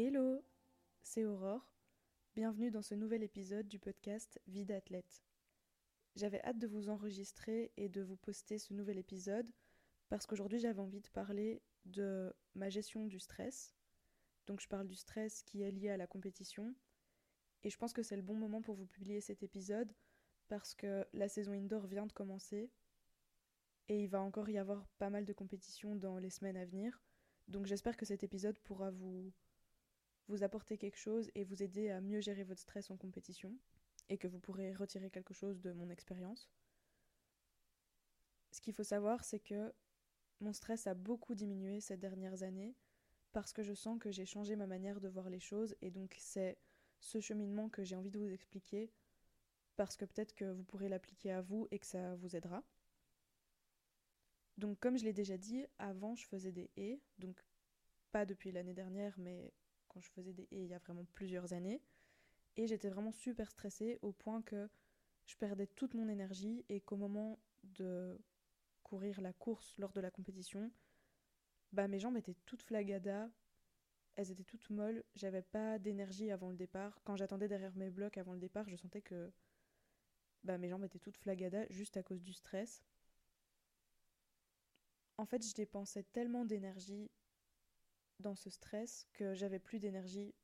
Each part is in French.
Hello, c'est Aurore. Bienvenue dans ce nouvel épisode du podcast Vie d'athlète. J'avais hâte de vous enregistrer et de vous poster ce nouvel épisode parce qu'aujourd'hui j'avais envie de parler de ma gestion du stress. Donc je parle du stress qui est lié à la compétition. Et je pense que c'est le bon moment pour vous publier cet épisode parce que la saison indoor vient de commencer et il va encore y avoir pas mal de compétitions dans les semaines à venir. Donc j'espère que cet épisode pourra vous vous apporter quelque chose et vous aider à mieux gérer votre stress en compétition et que vous pourrez retirer quelque chose de mon expérience. Ce qu'il faut savoir, c'est que mon stress a beaucoup diminué ces dernières années parce que je sens que j'ai changé ma manière de voir les choses et donc c'est ce cheminement que j'ai envie de vous expliquer parce que peut-être que vous pourrez l'appliquer à vous et que ça vous aidera. Donc comme je l'ai déjà dit, avant je faisais des haies, donc pas depuis l'année dernière, mais je faisais des haies il y a vraiment plusieurs années. Et j'étais vraiment super stressée au point que je perdais toute mon énergie et qu'au moment de courir la course lors de la compétition, bah mes jambes étaient toutes flagadas, elles étaient toutes molles, j'avais pas d'énergie avant le départ. Quand j'attendais derrière mes blocs avant le départ, je sentais que bah, mes jambes étaient toutes flagadas juste à cause du stress. En fait, je dépensais tellement d'énergie dans ce stress que j'avais plus d'énergie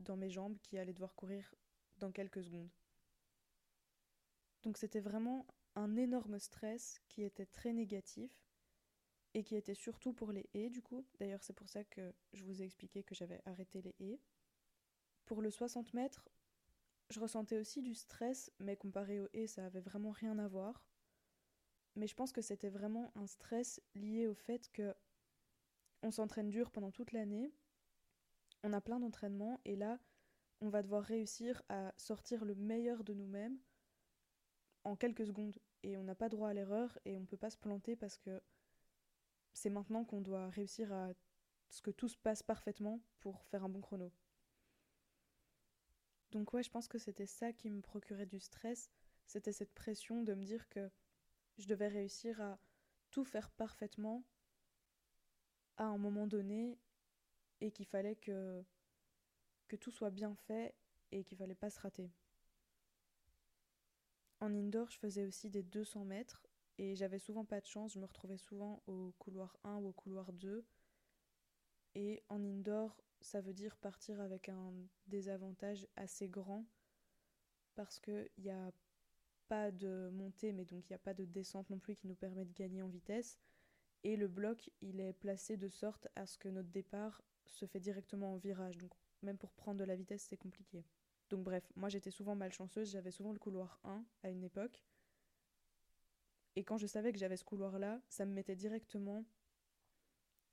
dans mes jambes qui allaient devoir courir dans quelques secondes. Donc c'était vraiment un énorme stress qui était très négatif et qui était surtout pour les haies du coup. D'ailleurs c'est pour ça que je vous ai expliqué que j'avais arrêté les haies. Pour le 60 mètres, je ressentais aussi du stress, mais comparé aux haies, ça avait vraiment rien à voir. Mais je pense que c'était vraiment un stress lié au fait que on s'entraîne dur pendant toute l'année, on a plein d'entraînements et là, on va devoir réussir à sortir le meilleur de nous-mêmes en quelques secondes et on n'a pas droit à l'erreur et on ne peut pas se planter parce que c'est maintenant qu'on doit réussir à ce que tout se passe parfaitement pour faire un bon chrono. Donc ouais, je pense que c'était ça qui me procurait du stress, c'était cette pression de me dire que je devais réussir à tout faire parfaitement à un moment donné et qu'il fallait que, tout soit bien fait et qu'il fallait pas se rater. En indoor, je faisais aussi des 200 mètres et j'avais souvent pas de chance, je me retrouvais souvent au couloir 1 ou au couloir 2. Et en indoor, ça veut dire partir avec un désavantage assez grand parce qu'il n'y a pas de montée, mais donc il n'y a pas de descente non plus qui nous permet de gagner en vitesse. Et le bloc, il est placé de sorte à ce que notre départ se fait directement en virage. Donc même pour prendre de la vitesse, c'est compliqué. Donc bref, moi j'étais souvent malchanceuse, j'avais souvent le couloir 1 à une époque. Et quand je savais que j'avais ce couloir-là, ça me mettait directement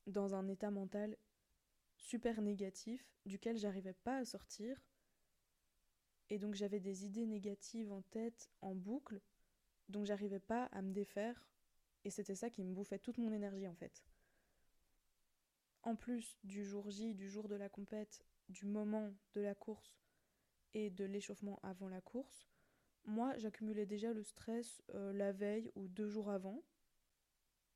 dans un état mental super négatif duquel j'arrivais pas à sortir. Et donc j'avais des idées négatives en tête en boucle, donc j'arrivais pas à me défaire et c'était ça qui me bouffait toute mon énergie en fait. En plus du jour J, du jour de la compète, du moment de la course et de l'échauffement avant la course, moi j'accumulais déjà le stress euh, la veille ou deux jours avant.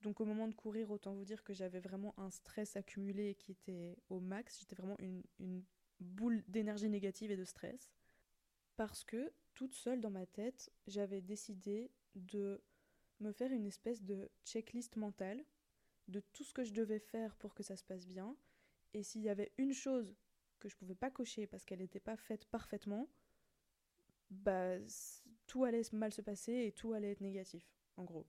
Donc au moment de courir, autant vous dire que j'avais vraiment un stress accumulé qui était au max. J'étais vraiment une, une boule d'énergie négative et de stress. Parce que toute seule dans ma tête, j'avais décidé de me faire une espèce de checklist mentale de tout ce que je devais faire pour que ça se passe bien. Et s'il y avait une chose que je pouvais pas cocher parce qu'elle n'était pas faite parfaitement, bah tout allait mal se passer et tout allait être négatif, en gros.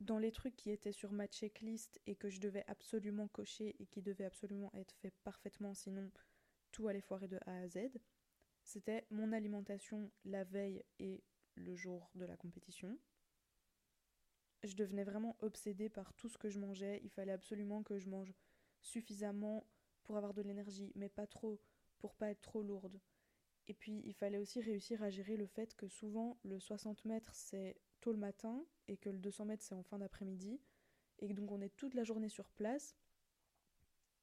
Dans les trucs qui étaient sur ma checklist et que je devais absolument cocher et qui devaient absolument être faits parfaitement, sinon tout allait foirer de A à Z, c'était mon alimentation la veille et le jour de la compétition, je devenais vraiment obsédée par tout ce que je mangeais. Il fallait absolument que je mange suffisamment pour avoir de l'énergie, mais pas trop, pour pas être trop lourde. Et puis il fallait aussi réussir à gérer le fait que souvent le 60 mètres c'est tôt le matin et que le 200 mètres c'est en fin d'après-midi et donc on est toute la journée sur place.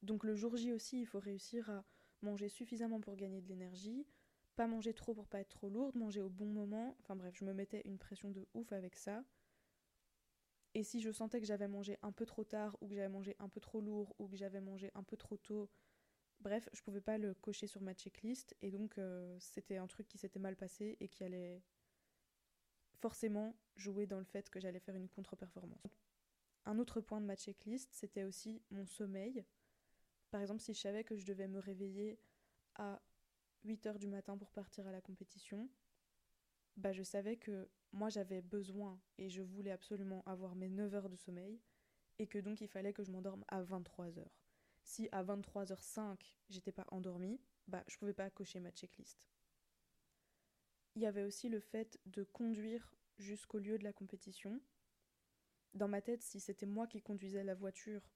Donc le jour J aussi il faut réussir à manger suffisamment pour gagner de l'énergie, pas manger trop pour pas être trop lourde, manger au bon moment. Enfin bref, je me mettais une pression de ouf avec ça. Et si je sentais que j'avais mangé un peu trop tard, ou que j'avais mangé un peu trop lourd, ou que j'avais mangé un peu trop tôt, Bref, je pouvais pas le cocher sur ma checklist et donc euh, c'était un truc qui s'était mal passé et qui allait forcément jouer dans le fait que j'allais faire une contre-performance. Un autre point de ma checklist, c'était aussi mon sommeil. Par exemple, si je savais que je devais me réveiller à 8 heures du matin pour partir à la compétition, bah je savais que moi j'avais besoin et je voulais absolument avoir mes 9 heures de sommeil et que donc il fallait que je m'endorme à 23 heures. Si à 23h05 j'étais pas endormie, bah je pouvais pas cocher ma checklist. Il y avait aussi le fait de conduire jusqu'au lieu de la compétition. Dans ma tête, si c'était moi qui conduisais la voiture,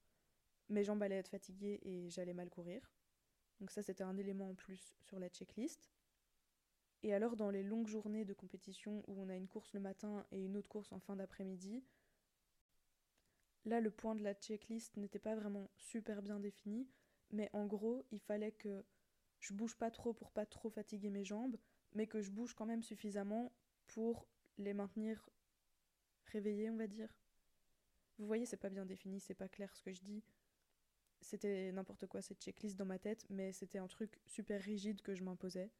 mes jambes allaient être fatiguées et j'allais mal courir. Donc ça c'était un élément en plus sur la checklist. Et alors dans les longues journées de compétition où on a une course le matin et une autre course en fin d'après-midi, là le point de la checklist n'était pas vraiment super bien défini, mais en gros il fallait que je bouge pas trop pour pas trop fatiguer mes jambes, mais que je bouge quand même suffisamment pour les maintenir réveillées on va dire. Vous voyez c'est pas bien défini, c'est pas clair ce que je dis. C'était n'importe quoi cette checklist dans ma tête, mais c'était un truc super rigide que je m'imposais.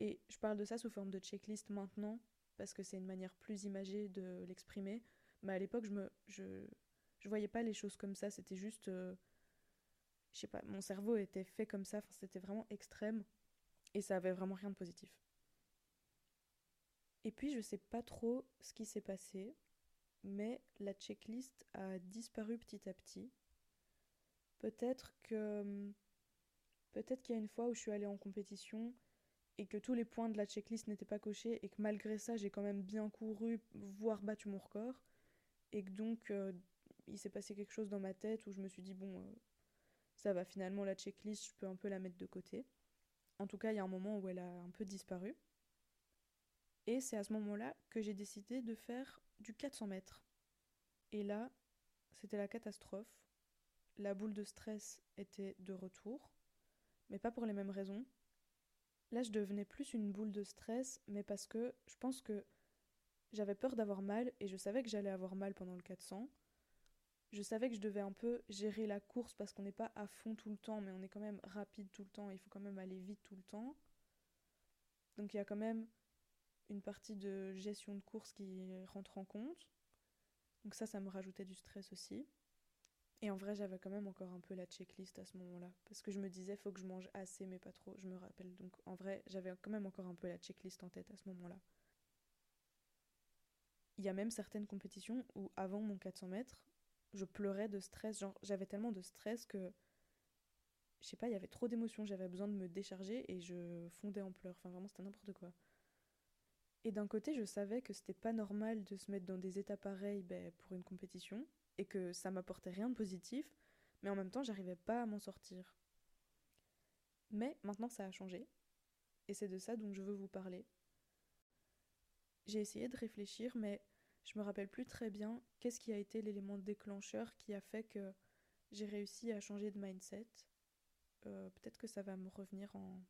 Et je parle de ça sous forme de checklist maintenant, parce que c'est une manière plus imagée de l'exprimer. Mais à l'époque, je me, je, je voyais pas les choses comme ça. C'était juste, euh, je sais pas, mon cerveau était fait comme ça. Enfin, c'était vraiment extrême, et ça avait vraiment rien de positif. Et puis, je sais pas trop ce qui s'est passé, mais la checklist a disparu petit à petit. Peut-être que, hum, peut-être qu'il y a une fois où je suis allée en compétition et que tous les points de la checklist n'étaient pas cochés et que malgré ça j'ai quand même bien couru, voire battu mon record et que donc euh, il s'est passé quelque chose dans ma tête où je me suis dit bon euh, ça va finalement la checklist je peux un peu la mettre de côté. En tout cas il y a un moment où elle a un peu disparu et c'est à ce moment-là que j'ai décidé de faire du 400 mètres. Et là c'était la catastrophe. La boule de stress était de retour, mais pas pour les mêmes raisons. Là, je devenais plus une boule de stress, mais parce que je pense que j'avais peur d'avoir mal et je savais que j'allais avoir mal pendant le 400. Je savais que je devais un peu gérer la course parce qu'on n'est pas à fond tout le temps, mais on est quand même rapide tout le temps, il faut quand même aller vite tout le temps. Donc il y a quand même une partie de gestion de course qui rentre en compte. Donc ça, ça me rajoutait du stress aussi. Et en vrai, j'avais quand même encore un peu la checklist à ce moment-là. Parce que je me disais, faut que je mange assez, mais pas trop. Je me rappelle. Donc en vrai, j'avais quand même encore un peu la checklist en tête à ce moment-là. Il y a même certaines compétitions où, avant mon 400 mètres, je pleurais de stress. Genre, j'avais tellement de stress que. Je sais pas, il y avait trop d'émotions. J'avais besoin de me décharger et je fondais en pleurs. Enfin, vraiment, c'était n'importe quoi. Et d'un côté, je savais que c'était pas normal de se mettre dans des états pareils ben, pour une compétition et que ça m'apportait rien de positif, mais en même temps, j'arrivais pas à m'en sortir. Mais maintenant, ça a changé, et c'est de ça dont je veux vous parler. J'ai essayé de réfléchir, mais je me rappelle plus très bien qu'est-ce qui a été l'élément déclencheur qui a fait que j'ai réussi à changer de mindset. Euh, peut-être que ça va me revenir en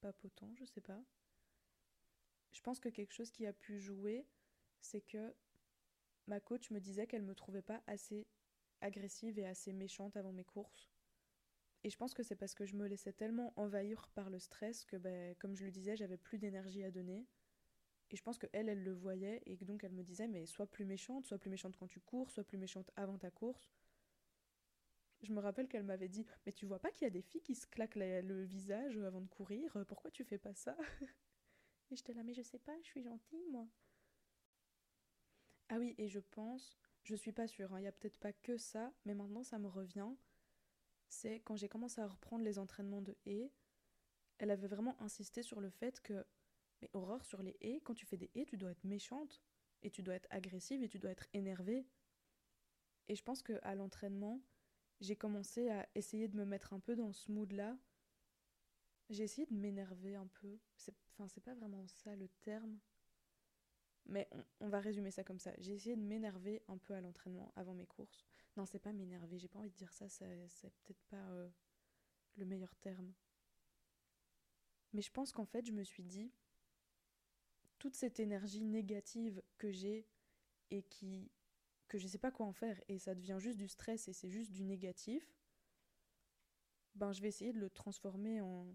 papotant, je sais pas. Je pense que quelque chose qui a pu jouer, c'est que ma coach me disait qu'elle me trouvait pas assez agressive et assez méchante avant mes courses. Et je pense que c'est parce que je me laissais tellement envahir par le stress que, ben, comme je le disais, j'avais plus d'énergie à donner. Et je pense que elle, le voyait et donc elle me disait mais sois plus méchante, sois plus méchante quand tu cours, sois plus méchante avant ta course. Je me rappelle qu'elle m'avait dit mais tu vois pas qu'il y a des filles qui se claquent le visage avant de courir, pourquoi tu fais pas ça? Et j'étais là mais je sais pas, je suis gentille moi. Ah oui, et je pense, je suis pas sûre, hein, il n'y a peut-être pas que ça, mais maintenant ça me revient. C'est quand j'ai commencé à reprendre les entraînements de haies, elle avait vraiment insisté sur le fait que, mais Aurore, sur les haies, quand tu fais des haies, tu dois être méchante, et tu dois être agressive, et tu dois être énervée. Et je pense qu'à l'entraînement, j'ai commencé à essayer de me mettre un peu dans ce mood-là. J'ai essayé de m'énerver un peu. Enfin, c'est pas vraiment ça le terme. Mais on, va résumer ça comme ça. J'ai essayé de m'énerver un peu à l'entraînement avant mes courses. Non, c'est pas m'énerver, j'ai pas envie de dire ça, c'est peut-être pas euh, le meilleur terme. Mais je pense qu'en fait, je me suis dit, toute cette énergie négative que j'ai et qui que je sais pas quoi en faire et ça devient juste du stress et c'est juste du négatif, ben je vais essayer de le transformer en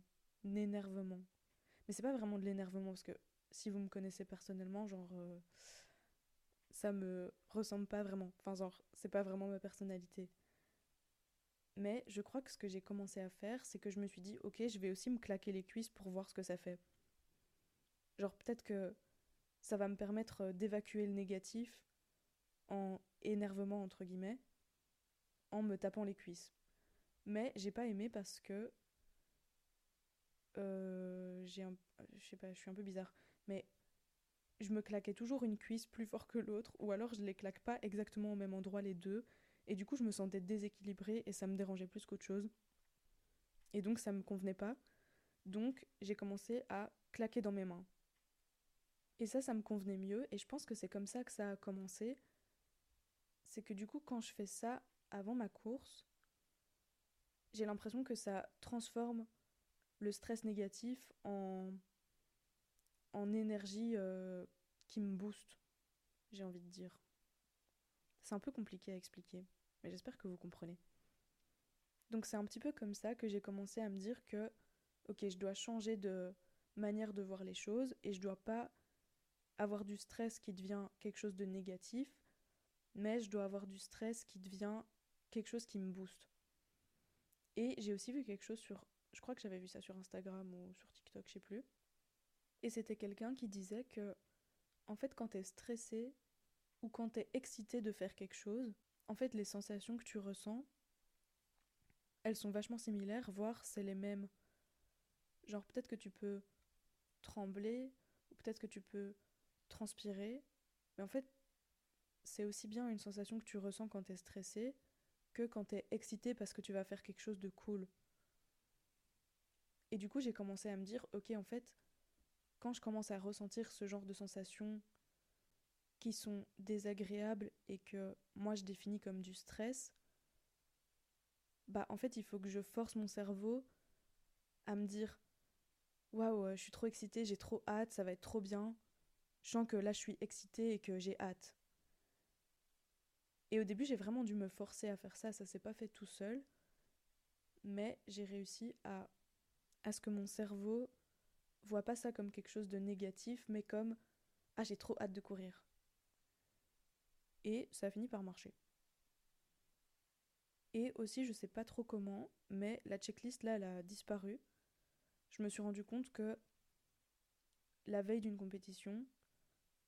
énervement. Mais c'est pas vraiment de l'énervement parce que si vous me connaissez personnellement, genre euh, ça me ressemble pas vraiment. Enfin genre c'est pas vraiment ma personnalité. Mais je crois que ce que j'ai commencé à faire, c'est que je me suis dit OK, je vais aussi me claquer les cuisses pour voir ce que ça fait. Genre peut-être que ça va me permettre euh, d'évacuer le négatif en énervement entre guillemets en me tapant les cuisses. Mais j'ai pas aimé parce que euh, j'ai un je sais pas, je suis un peu bizarre, mais je me claquais toujours une cuisse plus fort que l'autre ou alors je les claque pas exactement au même endroit les deux et du coup je me sentais déséquilibrée et ça me dérangeait plus qu'autre chose. Et donc ça me convenait pas. Donc j'ai commencé à claquer dans mes mains. Et ça, ça me convenait mieux, et je pense que c'est comme ça que ça a commencé. C'est que du coup, quand je fais ça avant ma course, j'ai l'impression que ça transforme le stress négatif en, en énergie euh, qui me booste, j'ai envie de dire. C'est un peu compliqué à expliquer, mais j'espère que vous comprenez. Donc c'est un petit peu comme ça que j'ai commencé à me dire que, ok, je dois changer de manière de voir les choses et je dois pas avoir du stress qui devient quelque chose de négatif, mais je dois avoir du stress qui devient quelque chose qui me booste. Et j'ai aussi vu quelque chose sur, je crois que j'avais vu ça sur Instagram ou sur TikTok, je sais plus. Et c'était quelqu'un qui disait que, en fait, quand t'es stressé ou quand t'es excité de faire quelque chose, en fait, les sensations que tu ressens, elles sont vachement similaires, voire c'est les mêmes. Genre, peut-être que tu peux trembler, ou peut-être que tu peux transpirer. Mais en fait, c'est aussi bien une sensation que tu ressens quand tu es stressé que quand tu es excité parce que tu vas faire quelque chose de cool. Et du coup, j'ai commencé à me dire, ok, en fait, quand je commence à ressentir ce genre de sensations qui sont désagréables et que moi je définis comme du stress, bah en fait, il faut que je force mon cerveau à me dire waouh, je suis trop excitée, j'ai trop hâte, ça va être trop bien. Je sens que là, je suis excitée et que j'ai hâte. Et au début, j'ai vraiment dû me forcer à faire ça, ça s'est pas fait tout seul. Mais j'ai réussi à, à ce que mon cerveau voit pas ça comme quelque chose de négatif, mais comme Ah, j'ai trop hâte de courir. Et ça a fini par marcher. Et aussi, je sais pas trop comment, mais la checklist là, elle a disparu. Je me suis rendu compte que la veille d'une compétition,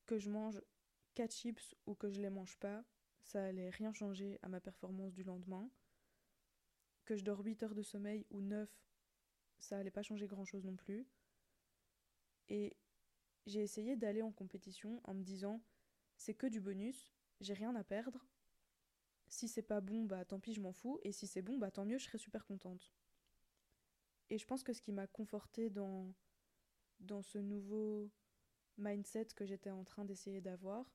que je mange 4 chips ou que je les mange pas, ça allait rien changer à ma performance du lendemain. Que je dors 8 heures de sommeil ou 9, ça allait pas changer grand chose non plus. Et j'ai essayé d'aller en compétition en me disant c'est que du bonus, j'ai rien à perdre. Si c'est pas bon, bah tant pis, je m'en fous. Et si c'est bon, bah tant mieux, je serai super contente. Et je pense que ce qui m'a confortée dans, dans ce nouveau mindset que j'étais en train d'essayer d'avoir,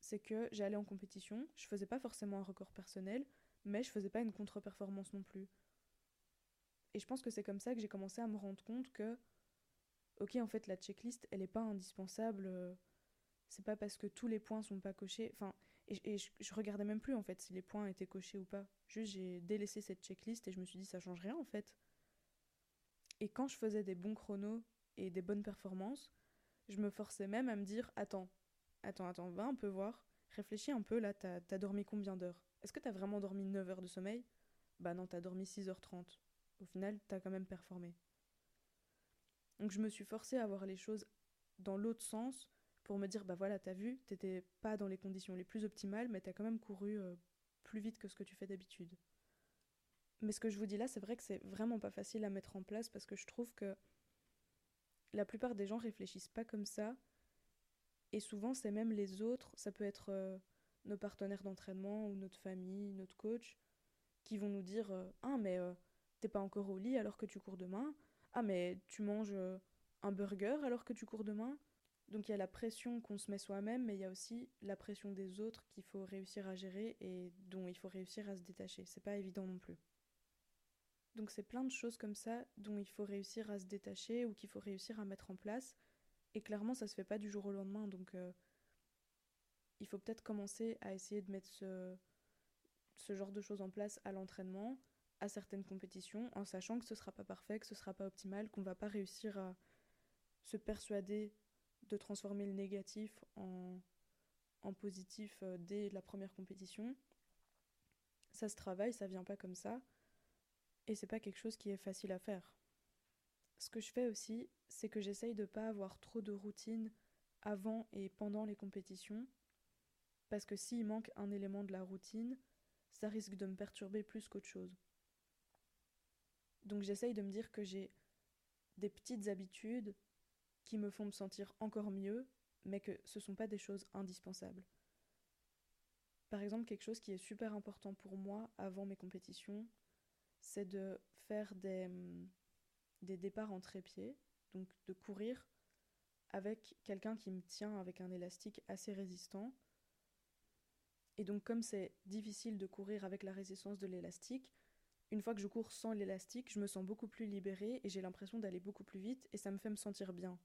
c'est que j'allais en compétition, je faisais pas forcément un record personnel, mais je faisais pas une contre-performance non plus. Et je pense que c'est comme ça que j'ai commencé à me rendre compte que, ok, en fait, la checklist, elle est pas indispensable. Euh, c'est pas parce que tous les points sont pas cochés. Enfin, et, je, je, regardais même plus en fait si les points étaient cochés ou pas. Juste, j'ai délaissé cette checklist et je me suis dit, ça change rien en fait. Et quand je faisais des bons chronos et des bonnes performances, je me forçais même à me dire Attends, attends, attends, va un peu voir, réfléchis un peu, là, t'as as dormi combien d'heures? Est-ce que t'as vraiment dormi 9 heures de sommeil? Bah non, t'as dormi 6h30. Au final, t'as quand même performé. Donc je me suis forcée à voir les choses dans l'autre sens pour me dire Bah voilà, t'as vu, t'étais pas dans les conditions les plus optimales, mais t'as quand même couru euh, plus vite que ce que tu fais d'habitude. Mais ce que je vous dis là, c'est vrai que c'est vraiment pas facile à mettre en place parce que je trouve que la plupart des gens réfléchissent pas comme ça. Et souvent, c'est même les autres, ça peut être euh, nos partenaires d'entraînement ou notre famille, notre coach, qui vont nous dire euh, Ah, mais t'es pas encore au lit alors que tu cours demain. Ah, mais tu manges un burger alors que tu cours demain? Donc il y a la pression qu'on se met soi-même, mais il y a aussi la pression des autres qu'il faut réussir à gérer et dont il faut réussir à se détacher. C'est pas évident non plus. Donc c'est plein de choses comme ça dont il faut réussir à se détacher ou qu'il faut réussir à mettre en place. Et clairement, ça se fait pas du jour au lendemain. Donc euh, il faut peut-être commencer à essayer de mettre ce genre de choses en place à l'entraînement, à certaines compétitions en sachant que ce sera pas parfait, que ce sera pas optimal, qu'on va pas réussir à se persuader de transformer le négatif en, positif euh, dès la première compétition. Ça se travaille, ça vient pas comme ça. Et c'est pas quelque chose qui est facile à faire. Ce que je fais aussi, c'est que j'essaye de pas avoir trop de routine avant et pendant les compétitions. Parce que s'il manque un élément de la routine, ça risque de me perturber plus qu'autre chose. Donc j'essaye de me dire que j'ai des petites habitudes qui me font me sentir encore mieux, mais que ce ne sont pas des choses indispensables. Par exemple, quelque chose qui est super important pour moi avant mes compétitions, c'est de faire des, hum, des départs en trépied, donc de courir avec quelqu'un qui me tient avec un élastique assez résistant. Et donc comme c'est difficile de courir avec la résistance de l'élastique, une fois que je cours sans l'élastique, je me sens beaucoup plus libérée et j'ai l'impression d'aller beaucoup plus vite et ça me fait me sentir bien.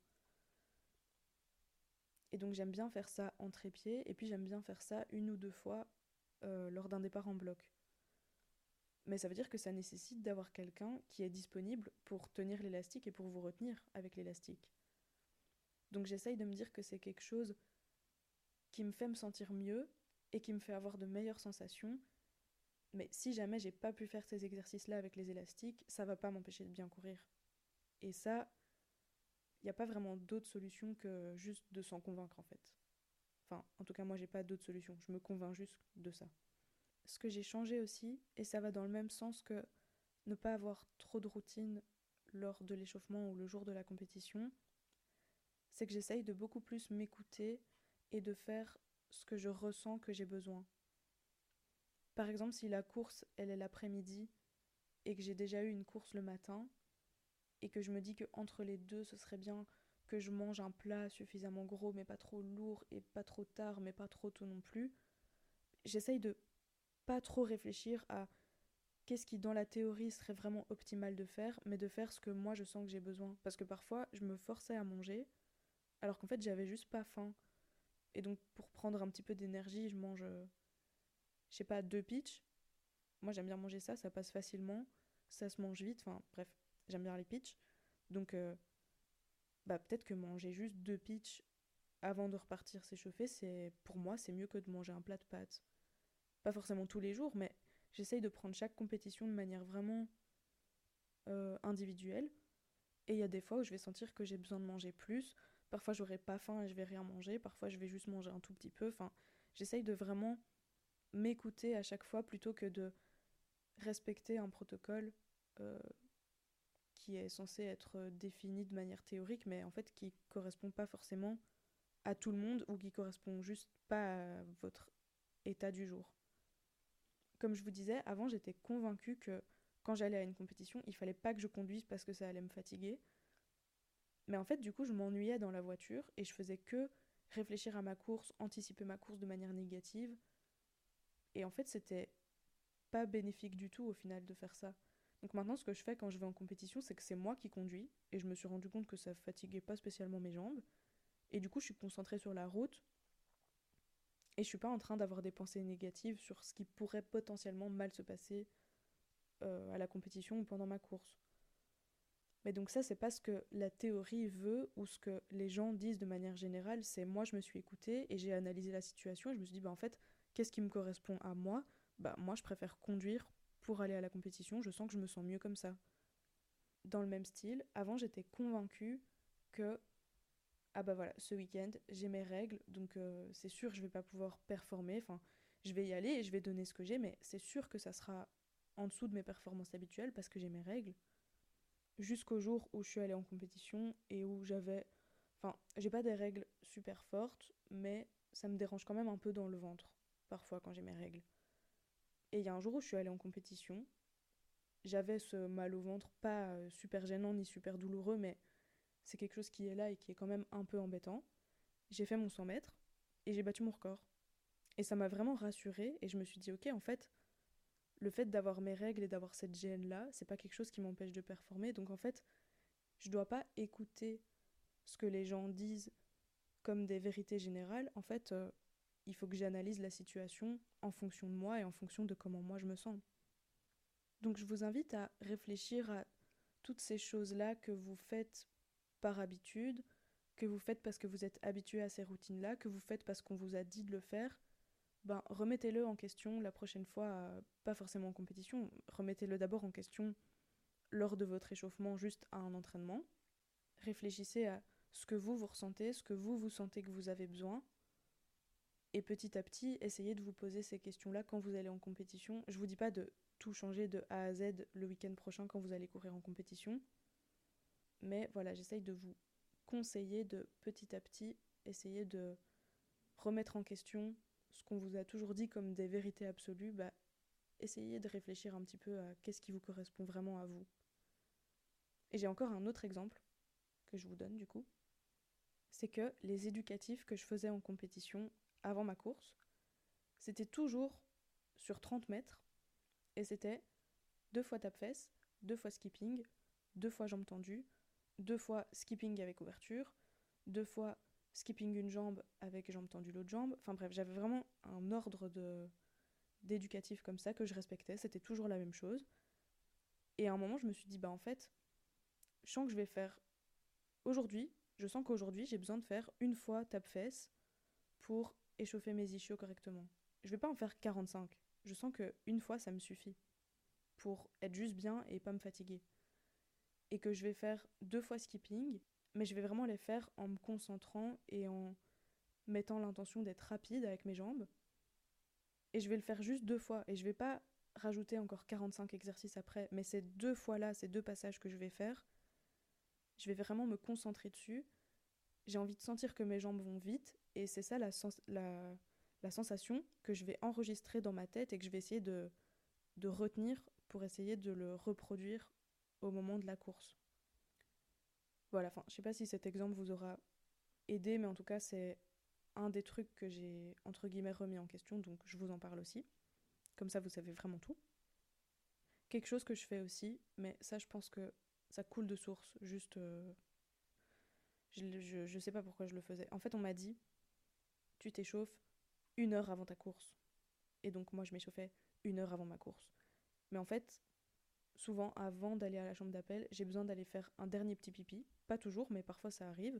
Et donc j'aime bien faire ça en trépied et puis j'aime bien faire ça une ou deux fois euh, lors d'un départ en bloc. Mais ça veut dire que ça nécessite d'avoir quelqu'un qui est disponible pour tenir l'élastique et pour vous retenir avec l'élastique. Donc j'essaye de me dire que c'est quelque chose qui me fait me sentir mieux et qui me fait avoir de meilleures sensations. Mais si jamais j'ai pas pu faire ces exercices-là avec les élastiques, ça va pas m'empêcher de bien courir. Et ça, il n'y a pas vraiment d'autre solution que juste de s'en convaincre en fait. Enfin, en tout cas, moi j'ai pas d'autre solution. Je me convainc juste de ça. Ce que j'ai changé aussi, et ça va dans le même sens que ne pas avoir trop de routine lors de l'échauffement ou le jour de la compétition, c'est que j'essaye de beaucoup plus m'écouter et de faire ce que je ressens que j'ai besoin. Par exemple, si la course, elle est l'après-midi et que j'ai déjà eu une course le matin et que je me dis que entre les deux, ce serait bien que je mange un plat suffisamment gros mais pas trop lourd et pas trop tard mais pas trop tôt non plus, j'essaye de pas trop réfléchir à qu'est-ce qui dans la théorie serait vraiment optimal de faire, mais de faire ce que moi je sens que j'ai besoin. Parce que parfois je me forçais à manger, alors qu'en fait j'avais juste pas faim. Et donc pour prendre un petit peu d'énergie, je mange, euh, je sais pas, deux pitchs. Moi j'aime bien manger ça, ça passe facilement, ça se mange vite, enfin bref, j'aime bien les pitchs. Donc euh, bah peut-être que manger juste deux pitchs avant de repartir s'échauffer, c'est pour moi c'est mieux que de manger un plat de pâtes pas forcément tous les jours, mais j'essaye de prendre chaque compétition de manière vraiment euh, individuelle. Et il y a des fois où je vais sentir que j'ai besoin de manger plus. Parfois, j'aurai pas faim et je vais rien manger. Parfois, je vais juste manger un tout petit peu. Enfin, j'essaye de vraiment m'écouter à chaque fois plutôt que de respecter un protocole euh, qui est censé être défini de manière théorique, mais en fait qui correspond pas forcément à tout le monde ou qui correspond juste pas à votre état du jour. Comme je vous disais, avant j'étais convaincue que quand j'allais à une compétition, il fallait pas que je conduise parce que ça allait me fatiguer. Mais en fait, du coup, je m'ennuyais dans la voiture et je faisais que réfléchir à ma course, anticiper ma course de manière négative. Et en fait, c'était pas bénéfique du tout au final de faire ça. Donc maintenant, ce que je fais quand je vais en compétition, c'est que c'est moi qui conduis et je me suis rendu compte que ça fatiguait pas spécialement mes jambes. Et du coup, je suis concentrée sur la route et je suis pas en train d'avoir des pensées négatives sur ce qui pourrait potentiellement mal se passer euh, à la compétition ou pendant ma course. Mais donc ça, c'est pas ce que la théorie veut ou ce que les gens disent de manière générale. C'est moi, je me suis écoutée et j'ai analysé la situation et je me suis dit, bah en fait, qu'est-ce qui me correspond à moi? Bah moi, je préfère conduire pour aller à la compétition. Je sens que je me sens mieux comme ça. Dans le même style, avant, j'étais convaincue que ah bah voilà, ce week-end, j'ai mes règles, donc euh, c'est sûr je vais pas pouvoir performer. Enfin, je vais y aller et je vais donner ce que j'ai, mais c'est sûr que ça sera en dessous de mes performances habituelles parce que j'ai mes règles. Jusqu'au jour où je suis allée en compétition et où j'avais. Enfin, j'ai pas des règles super fortes, mais ça me dérange quand même un peu dans le ventre, parfois quand j'ai mes règles. Et il y a un jour où je suis allée en compétition, j'avais ce mal au ventre, pas euh, super gênant ni super douloureux, mais c'est quelque chose qui est là et qui est quand même un peu embêtant. J'ai fait mon 100 mètres et j'ai battu mon record. Et ça m'a vraiment rassurée et je me suis dit, ok, en fait, le fait d'avoir mes règles et d'avoir cette gêne là, c'est pas quelque chose qui m'empêche de performer. Donc en fait, je dois pas écouter ce que les gens disent comme des vérités générales. En fait, euh, il faut que j'analyse la situation en fonction de moi et en fonction de comment moi je me sens. Donc je vous invite à réfléchir à toutes ces choses-là que vous faites par habitude, que vous faites parce que vous êtes habitué à ces routines-là, que vous faites parce qu'on vous a dit de le faire, ben remettez-le en question la prochaine fois, pas forcément en compétition, remettez-le d'abord en question lors de votre échauffement juste à un entraînement. Réfléchissez à ce que vous vous ressentez, ce que vous vous sentez que vous avez besoin. Et petit à petit, essayez de vous poser ces questions-là quand vous allez en compétition. Je vous dis pas de tout changer de A à Z le week-end prochain quand vous allez courir en compétition. Mais voilà, j'essaye de vous conseiller de petit à petit essayer de remettre en question ce qu'on vous a toujours dit comme des vérités absolues, bah, essayez de réfléchir un petit peu à qu'est-ce qui vous correspond vraiment à vous. Et j'ai encore un autre exemple que je vous donne du coup. C'est que les éducatifs que je faisais en compétition avant ma course, c'était toujours sur 30 mètres et c'était deux fois tape-fesse, deux fois skipping, deux fois jambes tendues, deux fois skipping avec ouverture, deux fois skipping une jambe avec jambe tendue l'autre jambe. Enfin bref, j'avais vraiment un ordre d'éducatif comme ça que je respectais, c'était toujours la même chose. Et à un moment, je me suis dit bah en fait, je sens que je vais faire aujourd'hui, je sens qu'aujourd'hui, j'ai besoin de faire une fois tape-fesse pour échauffer mes ischios correctement. Je vais pas en faire 45. Je sens que une fois ça me suffit pour être juste bien et pas me fatiguer. Et que je vais faire deux fois skipping mais je vais vraiment les faire en me concentrant et en mettant l'intention d'être rapide avec mes jambes. Et je vais le faire juste deux fois et je vais pas rajouter encore 45 exercices après, mais ces deux fois-là, ces deux passages que je vais faire, je vais vraiment me concentrer dessus. J'ai envie de sentir que mes jambes vont vite et c'est ça la, sensation que je vais enregistrer dans ma tête et que je vais essayer de retenir pour essayer de le reproduire au moment de la course. Voilà, enfin, je sais pas si cet exemple vous aura aidé, mais en tout cas, c'est un des trucs que j'ai, entre guillemets, remis en question, donc je vous en parle aussi. Comme ça, vous savez vraiment tout. Quelque chose que je fais aussi, mais ça, je pense que ça coule de source, juste... Euh, je, je sais pas pourquoi je le faisais. En fait, on m'a dit, tu t'échauffes une heure avant ta course. Et donc, moi, je m'échauffais une heure avant ma course. Mais en fait, souvent avant d'aller à la chambre d'appel, j'ai besoin d'aller faire un dernier petit pipi. Pas toujours, mais parfois ça arrive.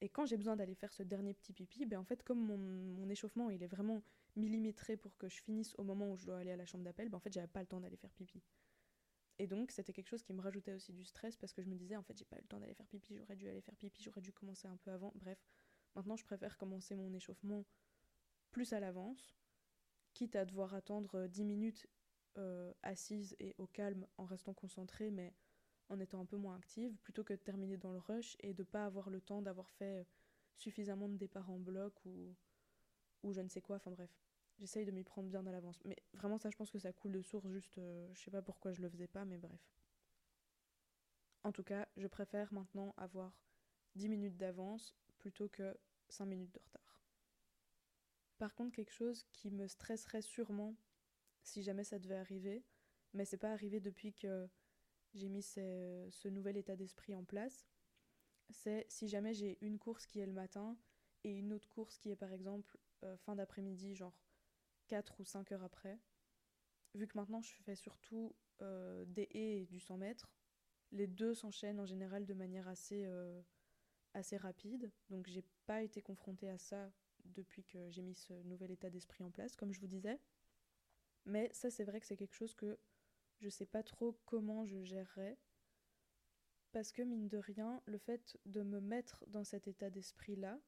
Et quand j'ai besoin d'aller faire ce dernier petit pipi, ben en fait, comme mon, échauffement il est vraiment millimétré pour que je finisse au moment où je dois aller à la chambre d'appel, ben en fait, j'avais pas le temps d'aller faire pipi. Et donc, c'était quelque chose qui me rajoutait aussi du stress parce que je me disais, en fait, j'ai pas eu le temps d'aller faire pipi, j'aurais dû aller faire pipi, j'aurais dû commencer un peu avant. Bref, maintenant, je préfère commencer mon échauffement plus à l'avance, quitte à devoir attendre 10 minutes euh, assise et au calme en restant concentrée mais en étant un peu moins active plutôt que de terminer dans le rush et de pas avoir le temps d'avoir fait suffisamment de départ en bloc ou, ou je ne sais quoi, enfin bref. J'essaye de m'y prendre bien à l'avance. Mais vraiment ça je pense que ça coule de source juste euh, je sais pas pourquoi je le faisais pas mais bref. En tout cas, je préfère maintenant avoir 10 minutes d'avance plutôt que 5 minutes de retard. Par contre, quelque chose qui me stresserait sûrement si jamais ça devait arriver. Mais c'est pas arrivé depuis que j'ai mis ce, nouvel état d'esprit en place. C'est si jamais j'ai une course qui est le matin et une autre course qui est par exemple euh, fin d'après-midi, genre 4 ou 5 heures après. Vu que maintenant je fais surtout euh, des haies et du 100 mètres, les deux s'enchaînent en général de manière assez, euh, assez rapide. Donc j'ai pas été confrontée à ça depuis que j'ai mis ce nouvel état d'esprit en place, comme je vous disais. Mais ça, c'est vrai que c'est quelque chose que je sais pas trop comment je gérerais. Parce que, mine de rien, le fait de me mettre dans cet état d'esprit-là,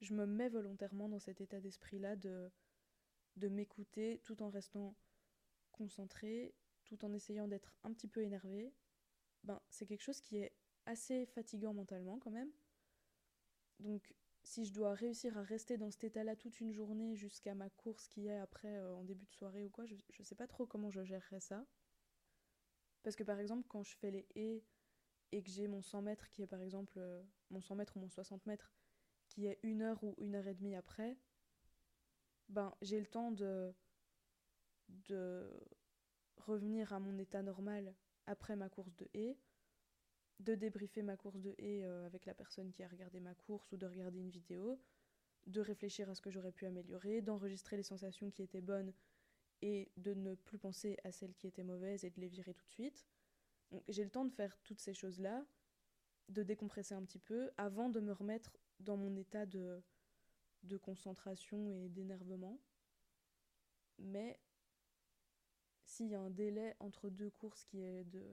je me mets volontairement dans cet état d'esprit-là de, de m'écouter tout en restant concentré, tout en essayant d'être un petit peu énervé. Ben, c'est quelque chose qui est assez fatigant mentalement quand même. Donc si je dois réussir à rester dans cet état-là toute une journée jusqu'à ma course qui est après euh, en début de soirée ou quoi, je, je sais pas trop comment je gérerais ça. Parce que par exemple, quand je fais les haies et que j'ai mon 100 mètres qui est par exemple euh, mon 100 mètres ou mon 60 mètres qui est une heure ou une heure et demie après, ben j'ai le temps de, de revenir à mon état normal après ma course de haies de débriefer ma course de haie euh, avec la personne qui a regardé ma course ou de regarder une vidéo, de réfléchir à ce que j'aurais pu améliorer, d'enregistrer les sensations qui étaient bonnes et de ne plus penser à celles qui étaient mauvaises et de les virer tout de suite. J'ai le temps de faire toutes ces choses-là, de décompresser un petit peu, avant de me remettre dans mon état de, de concentration et d'énervement. Mais s'il y a un délai entre deux courses qui est de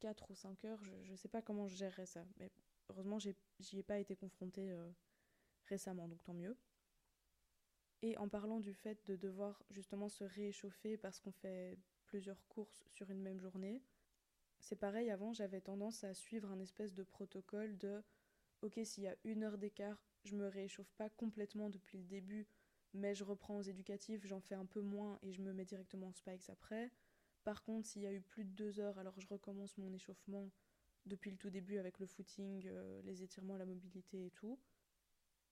4 ou 5 heures, je ne sais pas comment je gérerais ça. Mais heureusement, j'y ai pas été confrontée euh, récemment, donc tant mieux. Et en parlant du fait de devoir justement se rééchauffer parce qu'on fait plusieurs courses sur une même journée, c'est pareil, avant j'avais tendance à suivre un espèce de protocole de ok s'il y a une heure d'écart, je me rééchauffe pas complètement depuis le début, mais je reprends aux éducatifs, j'en fais un peu moins et je me mets directement en spikes après. Par contre, s'il y a eu plus de deux heures, alors je recommence mon échauffement depuis le tout début avec le footing, euh, les étirements, la mobilité et tout.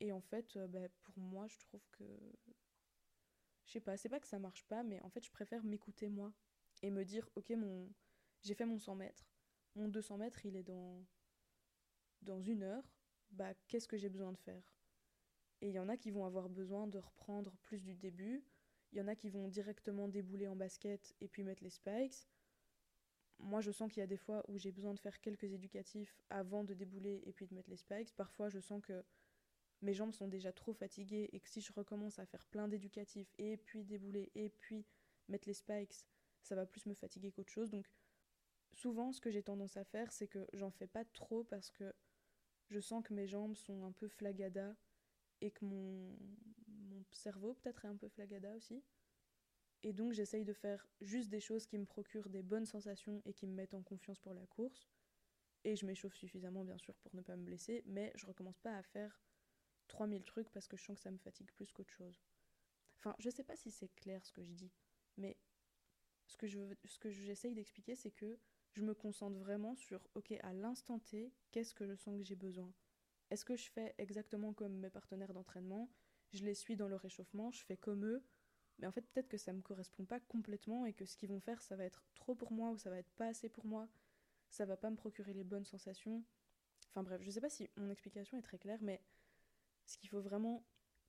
Et en fait, euh, bah, pour moi, je trouve que. Je sais pas, c'est pas que ça marche pas, mais en fait, je préfère m'écouter moi et me dire ok, mon... j'ai fait mon 100 mètres, mon 200 mètres, il est dans, dans une heure, bah, qu'est-ce que j'ai besoin de faire? Et il y en a qui vont avoir besoin de reprendre plus du début, il y en a qui vont directement débouler en basket et puis mettre les spikes. Moi, je sens qu'il y a des fois où j'ai besoin de faire quelques éducatifs avant de débouler et puis de mettre les spikes. Parfois, je sens que mes jambes sont déjà trop fatiguées et que si je recommence à faire plein d'éducatifs et puis débouler et puis mettre les spikes, ça va plus me fatiguer qu'autre chose. Donc souvent ce que j'ai tendance à faire, c'est que j'en fais pas trop parce que je sens que mes jambes sont un peu flagada et que mon, mon cerveau peut-être est un peu flagada aussi. Et donc j'essaye de faire juste des choses qui me procurent des bonnes sensations et qui me mettent en confiance pour la course. Et je m'échauffe suffisamment bien sûr pour ne pas me blesser, mais je recommence pas à faire 3000 trucs parce que je sens que ça me fatigue plus qu'autre chose. Enfin, je sais pas si c'est clair ce que je dis, mais ce que, je, ce que j'essaye d'expliquer, c'est que je me concentre vraiment sur, ok, à l'instant T, qu'est-ce que je sens que j'ai besoin? Est-ce que je fais exactement comme mes partenaires d'entraînement? Je les suis dans leur réchauffement, je fais comme eux, mais en fait, peut-être que ça me correspond pas complètement et que ce qu'ils vont faire, ça va être trop pour moi ou ça va être pas assez pour moi, ça va pas me procurer les bonnes sensations. Enfin bref, je sais pas si mon explication est très claire, mais ce qu'il faut vraiment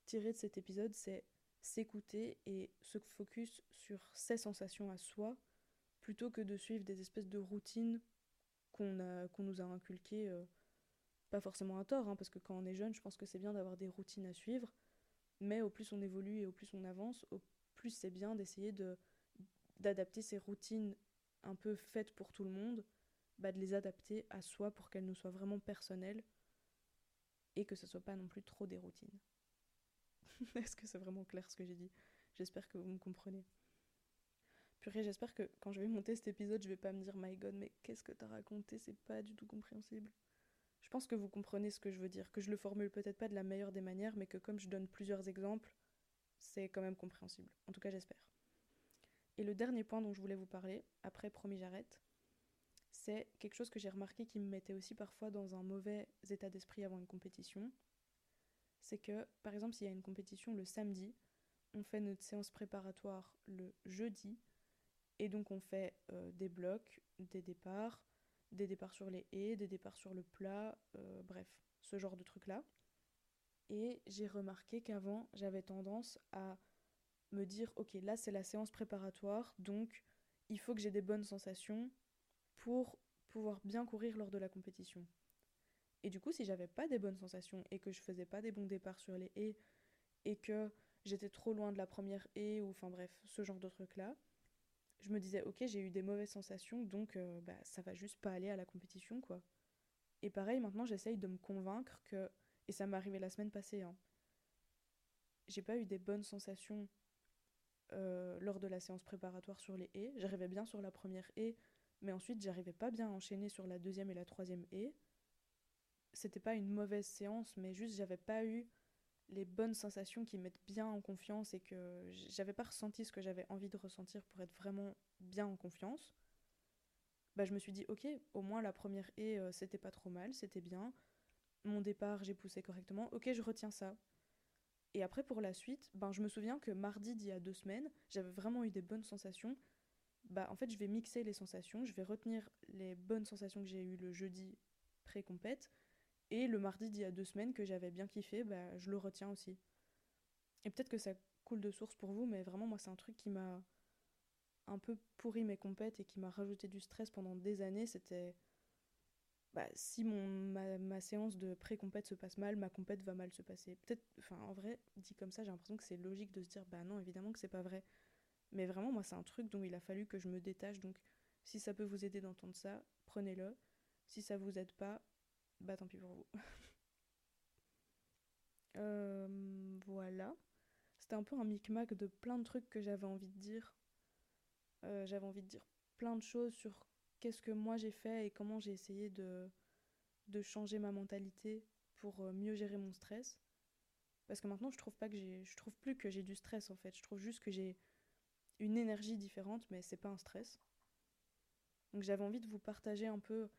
tirer de cet épisode, c'est s'écouter et se focus sur ses sensations à soi, plutôt que de suivre des espèces de routines qu'on qu'on nous a inculquées, euh, pas forcément à tort, hein, parce que quand on est jeune, je pense que c'est bien d'avoir des routines à suivre, mais au plus on évolue et au plus on avance, au plus c'est bien d'essayer de d'adapter ces routines un peu faites pour tout le monde, bah de les adapter à soi pour qu'elles nous soient vraiment personnelles et que ce soit pas non plus trop des routines. Est-ce que c'est vraiment clair ce que j'ai dit? J'espère que vous me comprenez. Purée, j'espère que quand je vais monter cet épisode, je vais pas me dire My God, mais qu'est-ce que t'as raconté? C'est pas du tout compréhensible. Je pense que vous comprenez ce que je veux dire, que je le formule peut-être pas de la meilleure des manières, mais que comme je donne plusieurs exemples, c'est quand même compréhensible. En tout cas, j'espère. Et le dernier point dont je voulais vous parler, après promis j'arrête, c'est quelque chose que j'ai remarqué qui me mettait aussi parfois dans un mauvais état d'esprit avant une compétition. C'est que, par exemple, s'il y a une compétition le samedi, on fait notre séance préparatoire le jeudi, et donc on fait euh, des blocs, des départs, des départs sur les haies, des départs sur le plat, euh, bref, ce genre de trucs-là. Et j'ai remarqué qu'avant, j'avais tendance à me dire, ok, là c'est la séance préparatoire, donc il faut que j'ai des bonnes sensations, pour pouvoir bien courir lors de la compétition. Et du coup, si j'avais pas des bonnes sensations et que je faisais pas des bons départs sur les haies et que j'étais trop loin de la première haie ou enfin bref, ce genre de trucs là, je me disais OK, j'ai eu des mauvaises sensations donc euh, bah ça va juste pas aller à la compétition quoi. Et pareil, maintenant j'essaye de me convaincre que et ça m'est arrivé la semaine passée hein. J'ai pas eu des bonnes sensations euh, lors de la séance préparatoire sur les haies. J'arrivais bien sur la première haie, mais ensuite, j'arrivais pas bien à enchaîner sur la deuxième et la troisième et C'était pas une mauvaise séance, mais juste j'avais pas eu les bonnes sensations qui mettent bien en confiance et que j'avais pas ressenti ce que j'avais envie de ressentir pour être vraiment bien en confiance. Bah, je me suis dit, ok, au moins la première et euh, c'était pas trop mal, c'était bien. Mon départ, j'ai poussé correctement, ok, je retiens ça. Et après, pour la suite, ben, je me souviens que mardi d'il y a deux semaines, j'avais vraiment eu des bonnes sensations bah en fait je vais mixer les sensations, je vais retenir les bonnes sensations que j'ai eues le jeudi pré-compète et le mardi d'il y a deux semaines que j'avais bien kiffé, bah je le retiens aussi. Et peut-être que ça coule de source pour vous, mais vraiment moi c'est un truc qui m'a un peu pourri mes compètes et qui m'a rajouté du stress pendant des années, c'était bah, si mon, ma, séance de pré-compète se passe mal, ma compète va mal se passer. Peut-être, enfin en vrai, dit comme ça, j'ai l'impression que c'est logique de se dire bah non, évidemment que c'est pas vrai. Mais vraiment, moi, c'est un truc dont il a fallu que je me détache. Donc, si ça peut vous aider d'entendre ça, prenez-le. Si ça vous aide pas, bah tant pis pour vous. Euh, voilà. C'était un peu un micmac de plein de trucs que j'avais envie de dire. Euh, j'avais envie de dire plein de choses sur qu'est-ce que moi j'ai fait et comment j'ai essayé de, de changer ma mentalité pour euh, mieux gérer mon stress. Parce que maintenant, je trouve pas que j'ai, je trouve plus que j'ai du stress en fait. Je trouve juste que j'ai une énergie différente, mais c'est pas un stress. Donc j'avais envie de vous partager un peu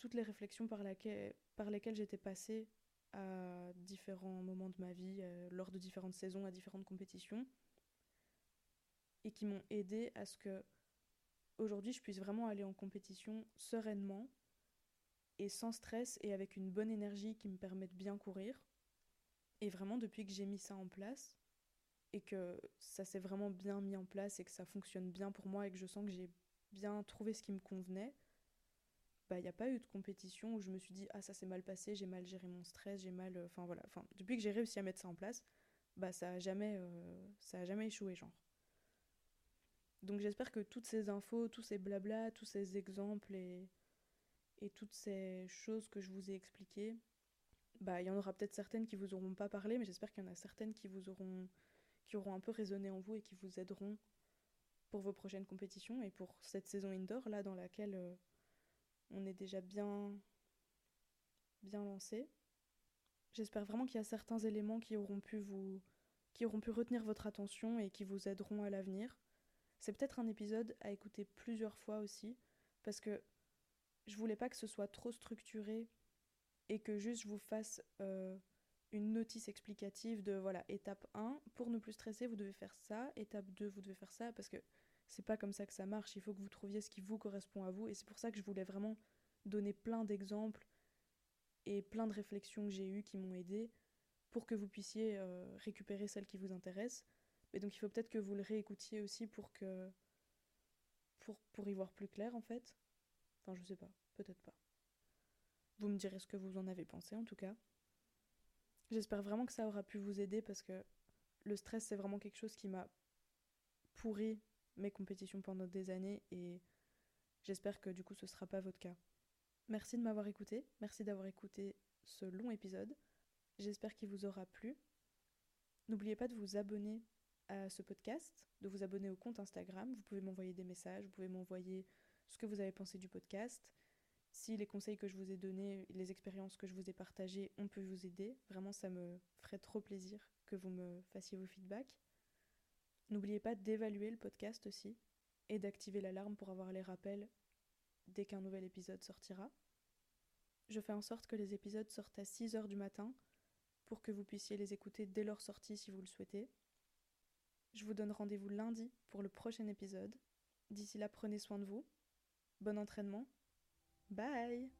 toutes les réflexions par, lesquelles j'étais passée à différents moments de ma vie, euh, lors de différentes saisons, à différentes compétitions, et qui m'ont aidé à ce que aujourd'hui je puisse vraiment aller en compétition sereinement et sans stress et avec une bonne énergie qui me permette de bien courir. Et vraiment depuis que j'ai mis ça en place et que ça s'est vraiment bien mis en place et que ça fonctionne bien pour moi et que je sens que j'ai bien trouvé ce qui me convenait, bah il n'y a pas eu de compétition où je me suis dit ah ça s'est mal passé, j'ai mal géré mon stress, j'ai mal euh, enfin voilà, enfin depuis que j'ai réussi à mettre ça en place, bah ça a jamais euh, ça a jamais échoué genre. Donc j'espère que toutes ces infos, tous ces blabla, tous ces exemples et, et toutes ces choses que je vous ai expliquées, bah il y en aura peut-être certaines qui vous auront pas parlé, mais j'espère qu'il y en a certaines qui vous auront qui auront un peu résonné en vous et qui vous aideront pour vos prochaines compétitions et pour cette saison indoor là dans laquelle euh, on est déjà bien bien lancé. J'espère vraiment qu'il y a certains éléments qui auront pu vous qui auront pu retenir votre attention et qui vous aideront à l'avenir. C'est peut-être un épisode à écouter plusieurs fois aussi parce que je voulais pas que ce soit trop structuré et que juste je vous fasse euh, une notice explicative de voilà, étape 1, pour ne plus stresser, vous devez faire ça, étape 2, vous devez faire ça parce que c'est pas comme ça que ça marche, il faut que vous trouviez ce qui vous correspond à vous et c'est pour ça que je voulais vraiment donner plein d'exemples et plein de réflexions que j'ai eues qui m'ont aidé pour que vous puissiez euh, récupérer celles qui vous intéressent. Et donc il faut peut-être que vous le réécoutiez aussi pour que pour, pour y voir plus clair en fait. Enfin je sais pas, peut-être pas. Vous me direz ce que vous en avez pensé en tout cas. J'espère vraiment que ça aura pu vous aider parce que le stress c'est vraiment quelque chose qui m'a pourri mes compétitions pendant des années et j'espère que du coup ce sera pas votre cas. Merci de m'avoir écouté, merci d'avoir écouté ce long épisode. J'espère qu'il vous aura plu. N'oubliez pas de vous abonner à ce podcast, de vous abonner au compte Instagram. Vous pouvez m'envoyer des messages, vous pouvez m'envoyer ce que vous avez pensé du podcast. Si les conseils que je vous ai donnés, les expériences que je vous ai partagées ont pu vous aider, vraiment ça me ferait trop plaisir que vous me fassiez vos feedbacks. N'oubliez pas d'évaluer le podcast aussi et d'activer l'alarme pour avoir les rappels dès qu'un nouvel épisode sortira. Je fais en sorte que les épisodes sortent à 6h du matin pour que vous puissiez les écouter dès leur sortie si vous le souhaitez. Je vous donne rendez-vous lundi pour le prochain épisode. D'ici là, prenez soin de vous. Bon entraînement. Bye